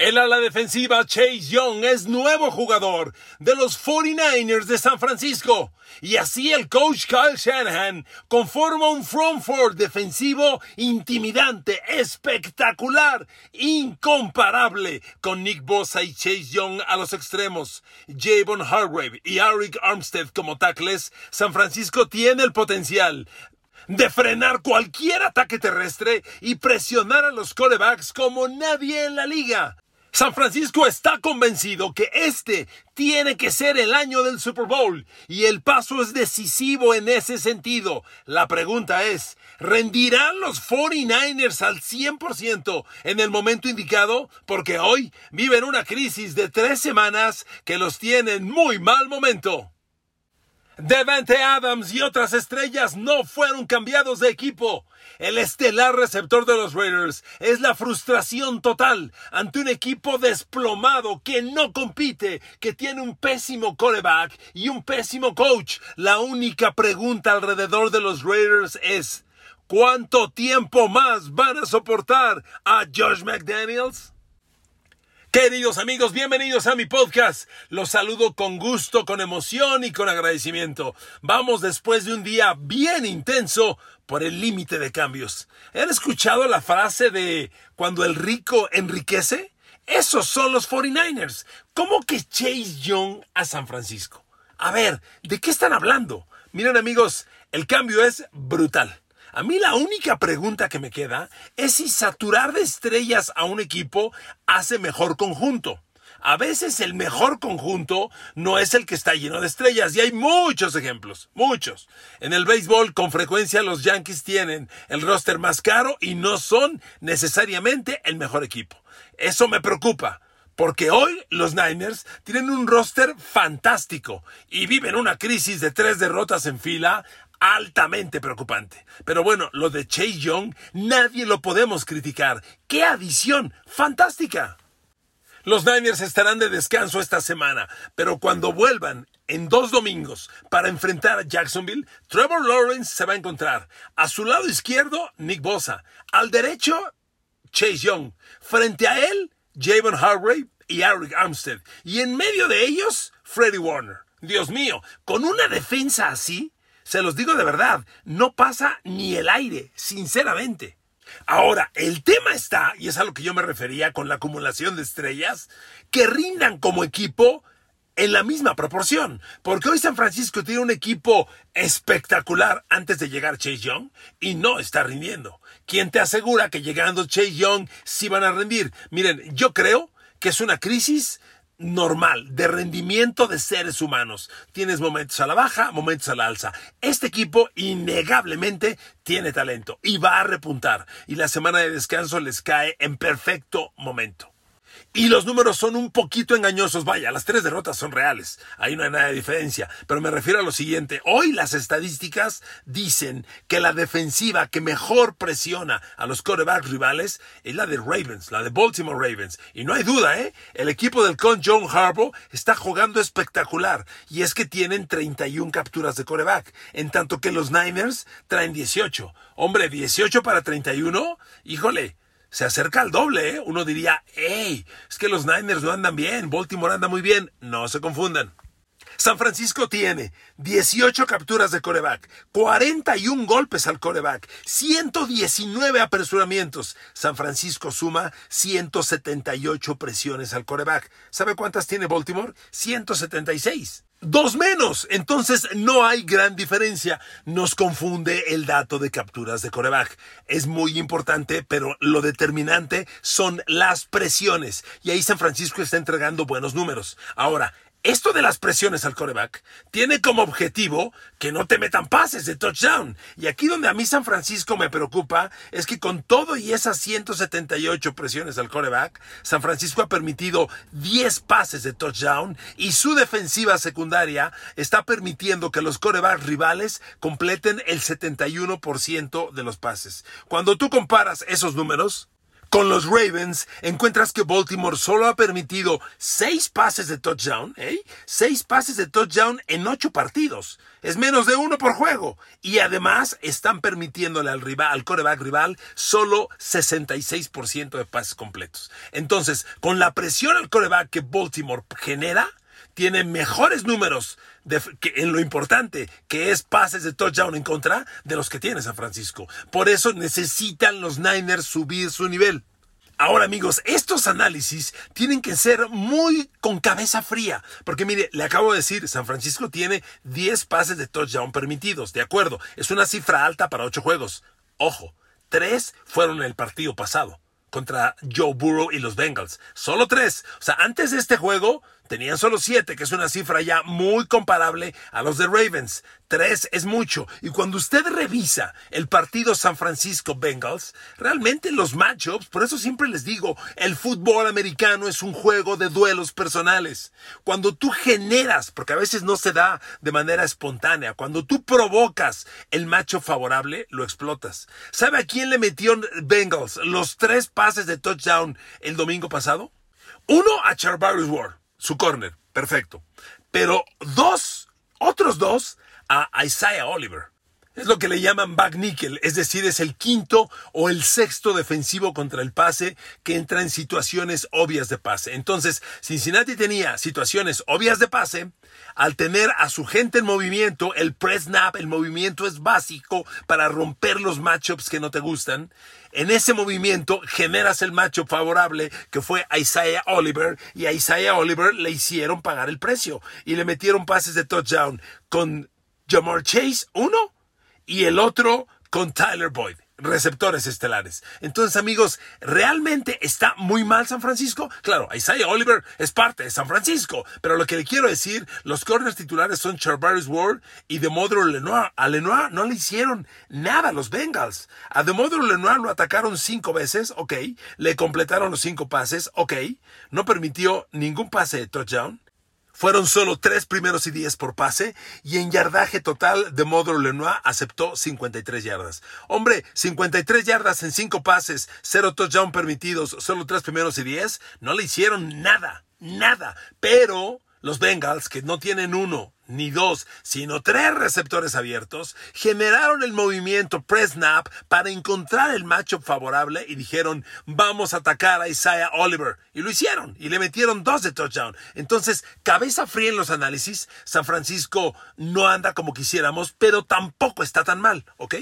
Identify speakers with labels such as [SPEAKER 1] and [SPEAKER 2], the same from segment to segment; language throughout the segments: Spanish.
[SPEAKER 1] El ala defensiva Chase Young es nuevo jugador de los 49ers de San Francisco. Y así el coach Kyle Shanahan conforma un front four defensivo intimidante, espectacular, incomparable, con Nick Bosa y Chase Young a los extremos, Javon Hargrave y Eric Armstead como tackles. San Francisco tiene el potencial de frenar cualquier ataque terrestre y presionar a los corebacks como nadie en la liga. San Francisco está convencido que este tiene que ser el año del Super Bowl y el paso es decisivo en ese sentido. La pregunta es, ¿rendirán los 49ers al 100% en el momento indicado? Porque hoy viven una crisis de tres semanas que los tiene en muy mal momento. Devante Adams y otras estrellas no fueron cambiados de equipo. El estelar receptor de los Raiders es la frustración total ante un equipo desplomado que no compite, que tiene un pésimo coreback y un pésimo coach. La única pregunta alrededor de los Raiders es ¿cuánto tiempo más van a soportar a Josh McDaniels? Queridos amigos, bienvenidos a mi podcast. Los saludo con gusto, con emoción y con agradecimiento. Vamos después de un día bien intenso por el límite de cambios. ¿Han escuchado la frase de cuando el rico enriquece? Esos son los 49ers. ¿Cómo que Chase Young a San Francisco? A ver, ¿de qué están hablando? Miren amigos, el cambio es brutal. A mí la única pregunta que me queda es si saturar de estrellas a un equipo hace mejor conjunto. A veces el mejor conjunto no es el que está lleno de estrellas y hay muchos ejemplos, muchos. En el béisbol con frecuencia los Yankees tienen el roster más caro y no son necesariamente el mejor equipo. Eso me preocupa. Porque hoy los Niners tienen un roster fantástico y viven una crisis de tres derrotas en fila altamente preocupante. Pero bueno, lo de Chase Young nadie lo podemos criticar. ¡Qué adición! ¡Fantástica! Los Niners estarán de descanso esta semana, pero cuando vuelvan en dos domingos para enfrentar a Jacksonville, Trevor Lawrence se va a encontrar. A su lado izquierdo, Nick Bosa. Al derecho, Chase Young. Frente a él, Javon Hargrave y Eric Armstead. Y en medio de ellos, Freddie Warner. Dios mío, con una defensa así, se los digo de verdad, no pasa ni el aire, sinceramente. Ahora, el tema está, y es a lo que yo me refería con la acumulación de estrellas, que rindan como equipo en la misma proporción. Porque hoy San Francisco tiene un equipo espectacular antes de llegar Chase Young y no está rindiendo. ¿Quién te asegura que llegando Chase Young sí van a rendir? Miren, yo creo que es una crisis normal, de rendimiento de seres humanos. Tienes momentos a la baja, momentos a la alza. Este equipo innegablemente tiene talento y va a repuntar. Y la semana de descanso les cae en perfecto momento. Y los números son un poquito engañosos. Vaya, las tres derrotas son reales. Ahí no hay nada de diferencia. Pero me refiero a lo siguiente. Hoy las estadísticas dicen que la defensiva que mejor presiona a los quarterbacks rivales es la de Ravens, la de Baltimore Ravens. Y no hay duda, ¿eh? El equipo del con John Harbaugh está jugando espectacular. Y es que tienen 31 capturas de quarterback. En tanto que los Niners traen 18. Hombre, 18 para 31. Híjole se acerca al doble, ¿eh? Uno diría, hey, es que los Niners no andan bien, Baltimore anda muy bien. No se confundan. San Francisco tiene 18 capturas de coreback, 41 golpes al coreback, 119 apresuramientos. San Francisco suma 178 presiones al coreback. ¿Sabe cuántas tiene Baltimore? 176 dos menos. Entonces no hay gran diferencia. Nos confunde el dato de capturas de coreback. Es muy importante, pero lo determinante son las presiones. Y ahí San Francisco está entregando buenos números. Ahora, esto de las presiones al coreback tiene como objetivo que no te metan pases de touchdown. Y aquí donde a mí San Francisco me preocupa es que con todo y esas 178 presiones al coreback, San Francisco ha permitido 10 pases de touchdown y su defensiva secundaria está permitiendo que los corebacks rivales completen el 71% de los pases. Cuando tú comparas esos números, Con los Ravens encuentras que Baltimore solo ha permitido seis pases de touchdown, ¿eh? Seis pases de touchdown en ocho partidos. Es menos de uno por juego. Y además están permitiéndole al rival, al coreback rival, solo 66% de pases completos. Entonces, con la presión al coreback que Baltimore genera, tiene mejores números en lo importante, que es pases de touchdown en contra de los que tiene San Francisco. Por eso necesitan los Niners subir su nivel. Ahora amigos, estos análisis tienen que ser muy con cabeza fría, porque mire, le acabo de decir, San Francisco tiene 10 pases de touchdown permitidos, de acuerdo, es una cifra alta para 8 juegos. Ojo, 3 fueron en el partido pasado contra Joe Burrow y los Bengals. Solo 3. O sea, antes de este juego Tenían solo siete, que es una cifra ya muy comparable a los de Ravens. Tres es mucho. Y cuando usted revisa el partido San Francisco Bengals, realmente los matchups, por eso siempre les digo, el fútbol americano es un juego de duelos personales. Cuando tú generas, porque a veces no se da de manera espontánea, cuando tú provocas el macho favorable, lo explotas. ¿Sabe a quién le metió Bengals los tres pases de touchdown el domingo pasado? Uno a Charvarius Ward su corner, perfecto. Pero dos, otros dos, a Isaiah Oliver. Es lo que le llaman back nickel, es decir, es el quinto o el sexto defensivo contra el pase que entra en situaciones obvias de pase. Entonces, Cincinnati tenía situaciones obvias de pase. Al tener a su gente en movimiento, el press snap, el movimiento es básico para romper los matchups que no te gustan. En ese movimiento generas el matchup favorable que fue a Isaiah Oliver y a Isaiah Oliver le hicieron pagar el precio y le metieron pases de touchdown con Jamar Chase, uno y el otro con Tyler Boyd receptores estelares. Entonces, amigos, ¿realmente está muy mal San Francisco? Claro, Isaiah Oliver es parte de San Francisco, pero lo que le quiero decir, los corners titulares son Charvarius Ward y Demodro Lenoir. A Lenoir no le hicieron nada los Bengals. A Demodro Lenoir lo atacaron cinco veces, ok, le completaron los cinco pases, ok, no permitió ningún pase de touchdown. Fueron solo tres primeros y diez por pase y en yardaje total de Modro Lenoir aceptó 53 yardas. Hombre, 53 yardas en cinco pases, cero touchdown permitidos, solo tres primeros y diez, no le hicieron nada, nada. Pero los Bengals, que no tienen uno ni dos, sino tres receptores abiertos, generaron el movimiento press snap para encontrar el matchup favorable y dijeron, vamos a atacar a Isaiah Oliver. Y lo hicieron, y le metieron dos de touchdown. Entonces, cabeza fría en los análisis, San Francisco no anda como quisiéramos, pero tampoco está tan mal, ¿ok?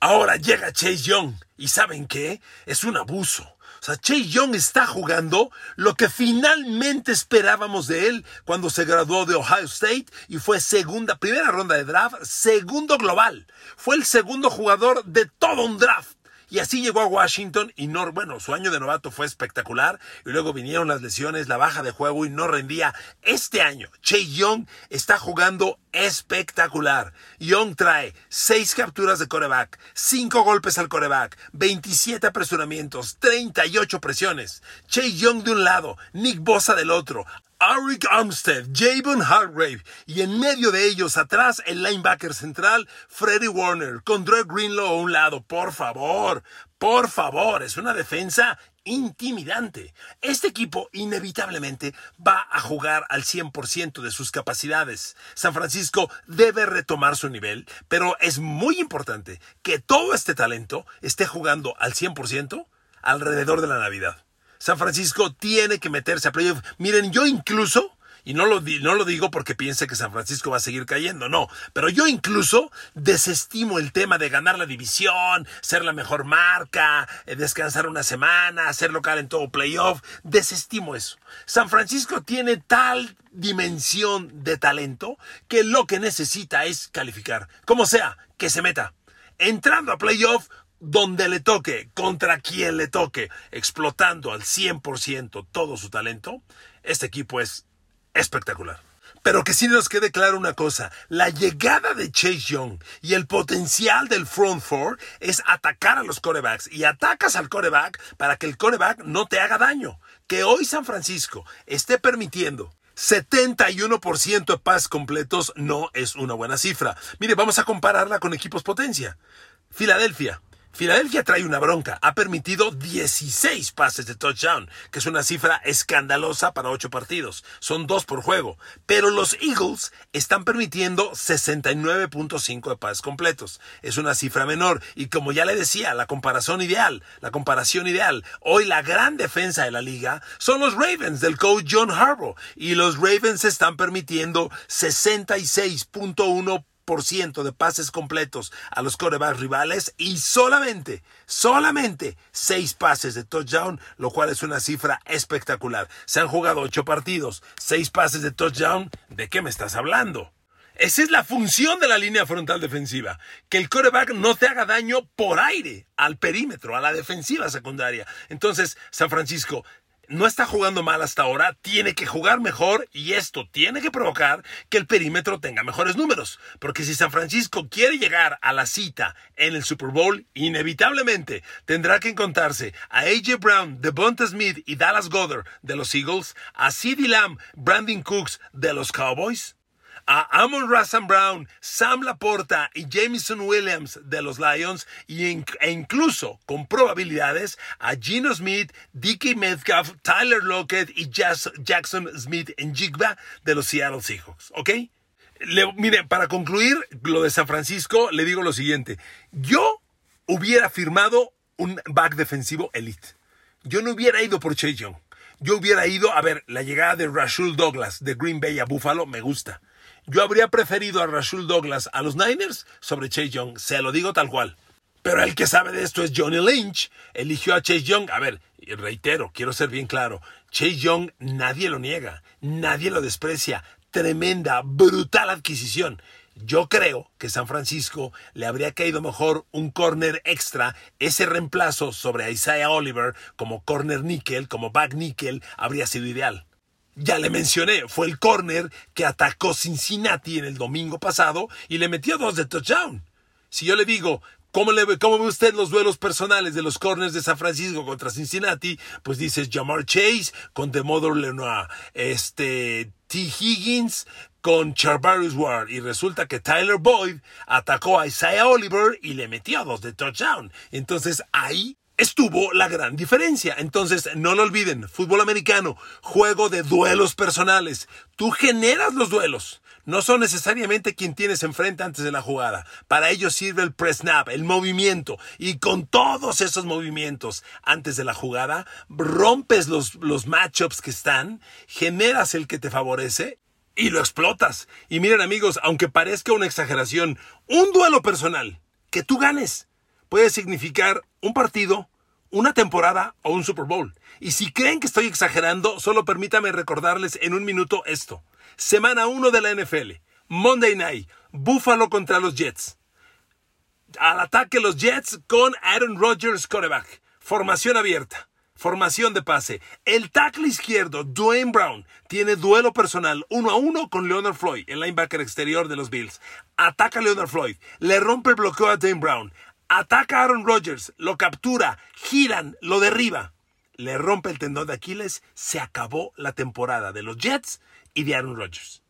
[SPEAKER 1] Ahora llega Chase Young, y ¿saben qué? Es un abuso. O sea, Chase Young está jugando lo que finalmente esperábamos de él cuando se graduó de Ohio State y fue segunda, primera ronda de draft, segundo global. Fue el segundo jugador de todo un draft. Y así llegó a Washington y no, bueno, su año de novato fue espectacular y luego vinieron las lesiones, la baja de juego y no rendía. Este año, Chase Young está jugando espectacular. Young trae seis capturas de coreback, cinco golpes al coreback, 27 apresuramientos, 38 presiones. Chase Young de un lado, Nick Bosa del otro. Arik Armstead, Javon Hargrave y en medio de ellos atrás el linebacker central Freddie Warner con Drew Greenlaw a un lado. Por favor, por favor, es una defensa intimidante. Este equipo inevitablemente va a jugar al 100% de sus capacidades. San Francisco debe retomar su nivel, pero es muy importante que todo este talento esté jugando al 100% alrededor de la Navidad. San Francisco tiene que meterse a playoff. Miren, yo incluso, y no lo, no lo digo porque piense que San Francisco va a seguir cayendo, no, pero yo incluso desestimo el tema de ganar la división, ser la mejor marca, eh, descansar una semana, ser local en todo playoff, desestimo eso. San Francisco tiene tal dimensión de talento que lo que necesita es calificar, como sea, que se meta. Entrando a playoff donde le toque, contra quien le toque, explotando al 100% todo su talento, este equipo es espectacular. Pero que sí nos quede claro una cosa, la llegada de Chase Young y el potencial del front four es atacar a los corebacks y atacas al coreback para que el coreback no te haga daño. Que hoy San Francisco esté permitiendo 71% de pases completos no es una buena cifra. Mire, vamos a compararla con equipos potencia. Filadelfia, Filadelfia trae una bronca. Ha permitido 16 pases de touchdown, que es una cifra escandalosa para 8 partidos. Son 2 por juego. Pero los Eagles están permitiendo 69.5 de pases completos. Es una cifra menor. Y como ya le decía, la comparación ideal, la comparación ideal. Hoy la gran defensa de la liga son los Ravens del coach John Harbaugh. Y los Ravens están permitiendo 66.1 de pases completos a los corebacks rivales y solamente, solamente seis pases de touchdown, lo cual es una cifra espectacular. Se han jugado ocho partidos, seis pases de touchdown. ¿De qué me estás hablando? Esa es la función de la línea frontal defensiva, que el coreback no te haga daño por aire al perímetro, a la defensiva secundaria. Entonces, San Francisco, no está jugando mal hasta ahora, tiene que jugar mejor y esto tiene que provocar que el perímetro tenga mejores números. Porque si San Francisco quiere llegar a la cita en el Super Bowl, inevitablemente tendrá que encontrarse a AJ Brown, Devonta Smith y Dallas Goddard de los Eagles, a CeeDee Lamb, Brandon Cooks de los Cowboys a Amon Rassan Brown, Sam Laporta y Jameson Williams de los Lions e incluso con probabilidades a Gino Smith, Dickie Metcalf, Tyler Lockett y Jackson Smith en Jigba de los Seattle Seahawks. ¿Ok? mire, para concluir lo de San Francisco, le digo lo siguiente. Yo hubiera firmado un back defensivo elite. Yo no hubiera ido por Chase Young. Yo hubiera ido, a ver, la llegada de Rashul Douglas de Green Bay a Buffalo me gusta. Yo habría preferido a Rashul Douglas a los Niners sobre Chase Young, se lo digo tal cual. Pero el que sabe de esto es Johnny Lynch. Eligió a Chase Young. A ver, reitero, quiero ser bien claro. Chase Young nadie lo niega, nadie lo desprecia. Tremenda, brutal adquisición. Yo creo que San Francisco le habría caído mejor un corner extra, ese reemplazo sobre Isaiah Oliver como corner nickel, como back nickel, habría sido ideal. Ya le mencioné, fue el corner que atacó Cincinnati en el domingo pasado y le metió dos de touchdown. Si yo le digo, ¿cómo, le, cómo ve usted los duelos personales de los corners de San Francisco contra Cincinnati? Pues dices Jamar Chase con Demodor Lenoir, este, T. Higgins con Charvarius Ward y resulta que Tyler Boyd atacó a Isaiah Oliver y le metió dos de touchdown. Entonces ahí estuvo la gran diferencia. Entonces, no lo olviden, fútbol americano, juego de duelos personales. Tú generas los duelos. No son necesariamente quien tienes enfrente antes de la jugada. Para ello sirve el press snap, el movimiento. Y con todos esos movimientos antes de la jugada, rompes los, los matchups que están, generas el que te favorece y lo explotas. Y miren amigos, aunque parezca una exageración, un duelo personal, que tú ganes, puede significar un partido, una temporada o un Super Bowl. Y si creen que estoy exagerando, solo permítame recordarles en un minuto esto. Semana 1 de la NFL. Monday Night. Buffalo contra los Jets. Al ataque los Jets con Aaron Rodgers quarterback. Formación abierta. Formación de pase. El tackle izquierdo, Dwayne Brown, tiene duelo personal uno a uno con Leonard Floyd, el linebacker exterior de los Bills. Ataca a Leonard Floyd. Le rompe el bloqueo a Dwayne Brown. Ataca a Aaron Rodgers, lo captura, giran, lo derriba, le rompe el tendón de Aquiles, se acabó la temporada de los Jets y de Aaron Rodgers.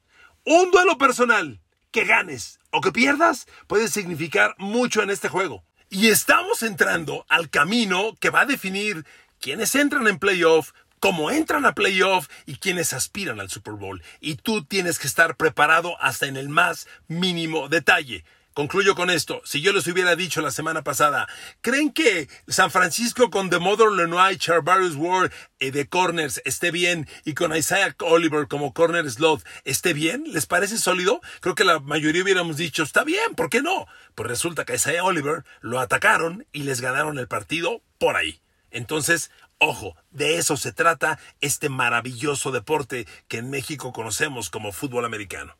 [SPEAKER 1] Un duelo personal, que ganes o que pierdas, puede significar mucho en este juego. Y estamos entrando al camino que va a definir quiénes entran en playoff, cómo entran a playoff y quiénes aspiran al Super Bowl. Y tú tienes que estar preparado hasta en el más mínimo detalle. Concluyo con esto. Si yo les hubiera dicho la semana pasada, ¿creen que San Francisco con The Mother Lenoir, Charvarius Ward eh, de corners esté bien y con Isaiah Oliver como corner slot esté bien? ¿Les parece sólido? Creo que la mayoría hubiéramos dicho, está bien, ¿por qué no? Pues resulta que Isaiah Oliver lo atacaron y les ganaron el partido por ahí. Entonces, Ojo, de eso se trata este maravilloso deporte que en México conocemos como fútbol americano.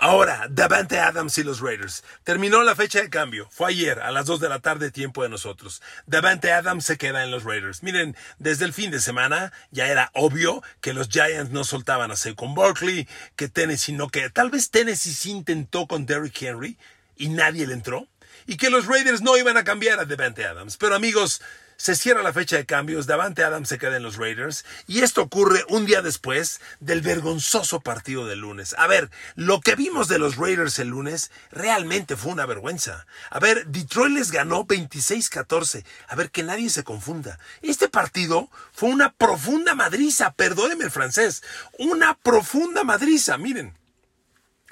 [SPEAKER 1] Ahora, Davante Adams y los Raiders. Terminó la fecha de cambio. Fue ayer a las 2 de la tarde tiempo de nosotros. Davante Adams se queda en los Raiders. Miren, desde el fin de semana ya era obvio que los Giants no soltaban a Saquon Barkley, que Tennessee no que tal vez Tennessee sí intentó con Derrick Henry y nadie le entró y que los Raiders no iban a cambiar a Davante Adams. Pero amigos, se cierra la fecha de cambios, Davante Adams se queda en los Raiders y esto ocurre un día después del vergonzoso partido del lunes. A ver, lo que vimos de los Raiders el lunes realmente fue una vergüenza. A ver, Detroit les ganó 26-14. A ver, que nadie se confunda. Este partido fue una profunda madriza, perdóneme el francés, una profunda madriza, miren.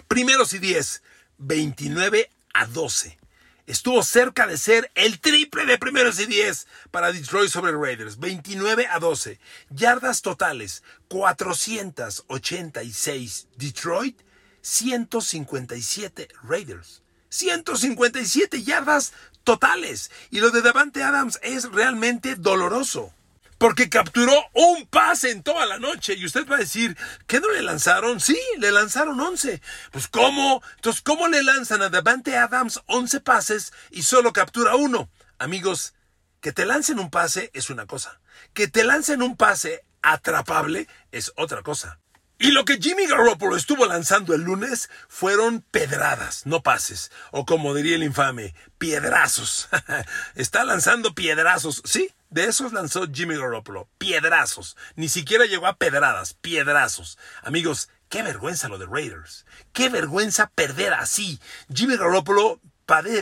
[SPEAKER 1] Primeros y 10, 29 a 12 estuvo cerca de ser el triple de primeros y 10 para Detroit sobre Raiders, 29 a 12. Yardas totales, 486 Detroit, 157 Raiders. 157 yardas totales. Y lo de Davante Adams es realmente doloroso porque capturó un pase en toda la noche. Y usted va a decir, ¿qué no le lanzaron? Sí, le lanzaron 11. Pues ¿cómo? Entonces, ¿cómo le lanzan a Davante Adams 11 pases y solo captura uno? Amigos, que te lancen un pase es una cosa. Que te lancen un pase atrapable es otra cosa. Y lo que Jimmy Garoppolo estuvo lanzando el lunes fueron pedradas, no pases. O como diría el infame, piedrazos. Está lanzando piedrazos. Sí, de esos lanzó Jimmy Garoppolo. Piedrazos. Ni siquiera llegó a pedradas, piedrazos. Amigos, qué vergüenza lo de Raiders. Qué vergüenza perder así. Jimmy Garoppolo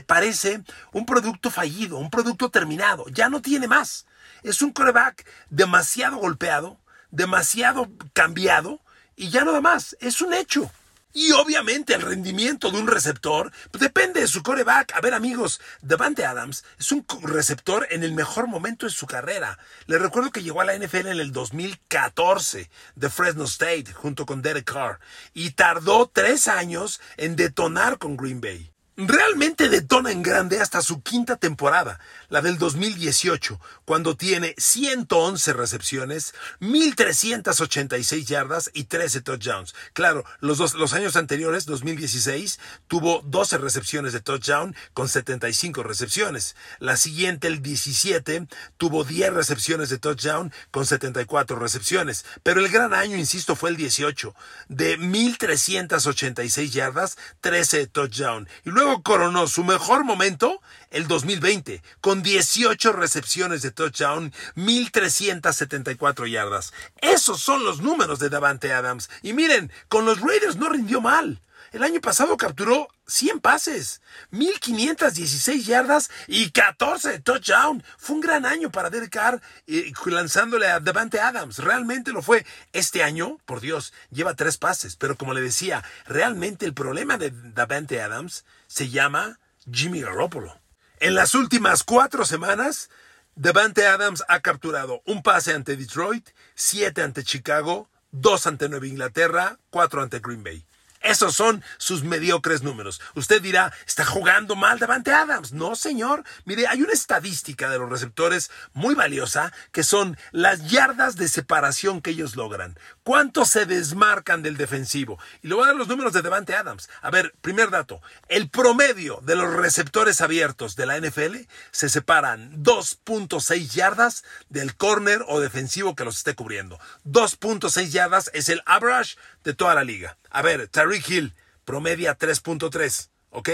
[SPEAKER 1] parece un producto fallido, un producto terminado. Ya no tiene más. Es un coreback demasiado golpeado, demasiado cambiado y ya nada más, es un hecho. Y obviamente el rendimiento de un receptor depende de su coreback. A ver amigos, Devante Adams es un receptor en el mejor momento de su carrera. Les recuerdo que llegó a la NFL en el 2014 de Fresno State junto con Derek Carr y tardó tres años en detonar con Green Bay. Realmente detona en grande hasta su quinta temporada, la del 2018, cuando tiene 111 recepciones, 1386 yardas y 13 touchdowns. Claro, los, dos, los años anteriores, 2016, tuvo 12 recepciones de touchdown con 75 recepciones. La siguiente, el 17, tuvo 10 recepciones de touchdown con 74 recepciones. Pero el gran año, insisto, fue el 18, de 1386 yardas, 13 touchdown. Y luego coronó su mejor momento el 2020, con 18 recepciones de touchdown, 1374 yardas. Esos son los números de Davante Adams. Y miren, con los Raiders no rindió mal. El año pasado capturó 100 pases, 1516 yardas y 14 de touchdown. Fue un gran año para Derek Carr eh, lanzándole a Davante Adams. Realmente lo fue. Este año, por Dios, lleva tres pases. Pero como le decía, realmente el problema de Davante Adams se llama Jimmy Garoppolo. En las últimas cuatro semanas, Davante Adams ha capturado un pase ante Detroit, siete ante Chicago, dos ante Nueva Inglaterra, cuatro ante Green Bay. Esos son sus mediocres números. Usted dirá, está jugando mal Davante Adams. No, señor. Mire, hay una estadística de los receptores muy valiosa que son las yardas de separación que ellos logran. ¿Cuánto se desmarcan del defensivo? Y le voy a dar los números de Davante Adams. A ver, primer dato. El promedio de los receptores abiertos de la NFL se separan 2.6 yardas del corner o defensivo que los esté cubriendo. 2.6 yardas es el average de toda la liga. A ver, Tariq Hill promedia 3.3, ¿ok?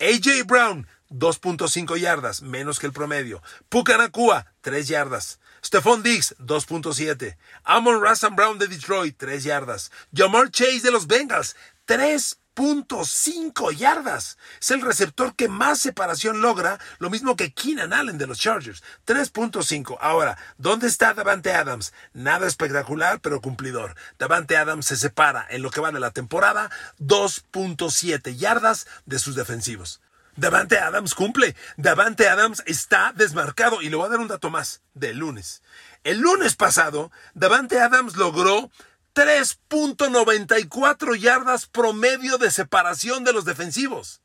[SPEAKER 1] AJ Brown, 2.5 yardas, menos que el promedio. Pucanacua, 3 yardas. Stephon Diggs, 2.7. Amon Russell Brown de Detroit, 3 yardas. Jamar Chase de los Bengals, 3 3.5 yardas. Es el receptor que más separación logra, lo mismo que Keenan Allen de los Chargers. 3.5. Ahora, ¿dónde está Davante Adams? Nada espectacular, pero cumplidor. Davante Adams se separa en lo que va de la temporada 2.7 yardas de sus defensivos. Davante Adams cumple. Davante Adams está desmarcado. Y le voy a dar un dato más del lunes. El lunes pasado, Davante Adams logró 3.94 yardas promedio de separación de los defensivos.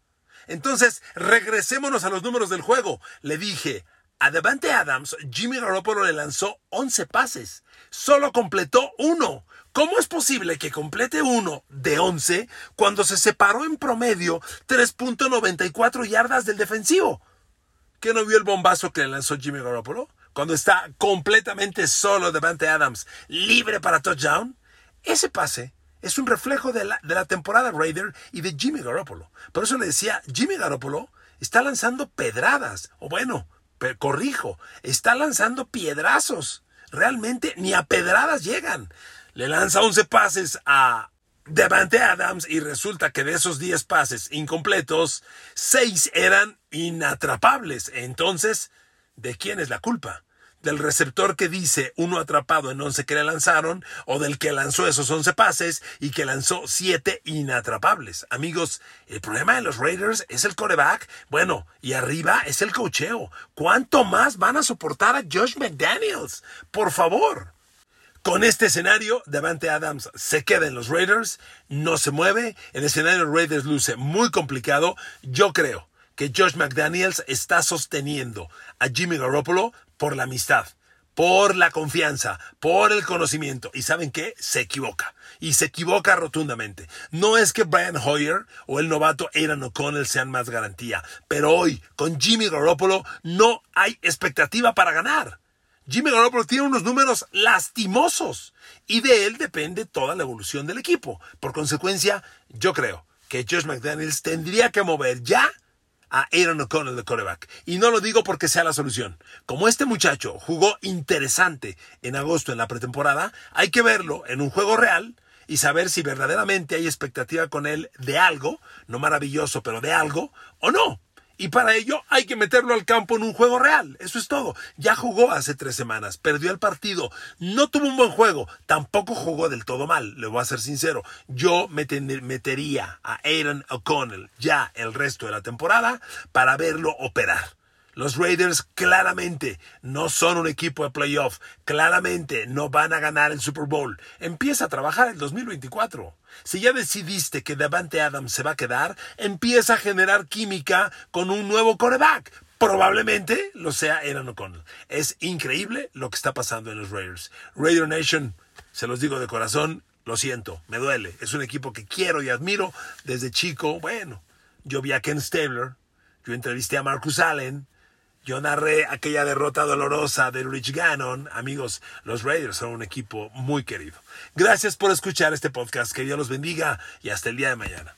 [SPEAKER 1] Entonces, regresémonos a los números del juego. Le dije, a Devante Adams, Jimmy Garoppolo le lanzó 11 pases. Solo completó uno. ¿Cómo es posible que complete uno de 11 cuando se separó en promedio 3.94 yardas del defensivo? ¿Qué no vio el bombazo que le lanzó Jimmy Garoppolo? Cuando está completamente solo Devante Adams, libre para touchdown. Ese pase es un reflejo de la, de temporada Raider y de Jimmy Garoppolo. Por eso le decía, Jimmy Garoppolo está lanzando pedradas, o bueno, corrijo, está lanzando piedrazos. Realmente ni a pedradas llegan. Le lanza 11 pases a Devante Adams y resulta que de esos 10 pases incompletos, 6 eran inatrapables. Entonces, ¿de quién es la culpa? Del receptor que dice uno atrapado en 11 que le lanzaron o del que lanzó esos 11 pases y que lanzó 7 inatrapables. Amigos, el problema de los Raiders es el coreback. Bueno, y arriba es el cocheo. ¿Cuánto más van a soportar a Josh McDaniels? Por favor. Con este escenario, Davante Adams se queda en los Raiders, no se mueve. El escenario de Raiders luce muy complicado. Yo creo que Josh McDaniels está sosteniendo a Jimmy Garoppolo por la amistad, por la confianza, por el conocimiento. ¿Y saben qué? Se equivoca. Y se equivoca rotundamente. No es que Brian Hoyer o el novato Aaron O'Connell sean más garantía, pero hoy con Jimmy Garoppolo no hay expectativa para ganar. Jimmy Garoppolo tiene unos números lastimosos y de él depende toda la evolución del equipo. Por consecuencia, yo creo que Josh McDaniels tendría que mover ya a Aaron O'Connell de coreback. Y no lo digo porque sea la solución. Como este muchacho jugó interesante en agosto en la pretemporada, hay que verlo en un juego real y saber si verdaderamente hay expectativa con él de algo, no maravilloso, pero de algo, o no. Y para ello hay que meterlo al campo en un juego real. Eso es todo. Ya jugó hace tres semanas, perdió el partido, no tuvo un buen juego, tampoco jugó del todo mal, le voy a ser sincero. Yo metería a Aaron O'Connell ya el resto de la temporada para verlo operar. Los Raiders claramente no son un equipo de playoff, claramente no van a ganar el Super Bowl. Empieza a trabajar el 2024. Si ya decidiste que Davante Adams se va a quedar, empieza a generar química con un nuevo coreback. Probablemente lo sea Aaron O'Connell. Es increíble lo que está pasando en los Raiders. Raider Nation, se los digo de corazón, lo siento, me duele. Es un equipo que quiero y admiro desde chico. Bueno, yo vi a Ken Stabler, yo entrevisté a Marcus Allen, yo narré aquella derrota dolorosa de Rich Gannon. Amigos, los Raiders son un equipo muy querido. Gracias por escuchar este podcast. Que Dios los bendiga y hasta el día de mañana.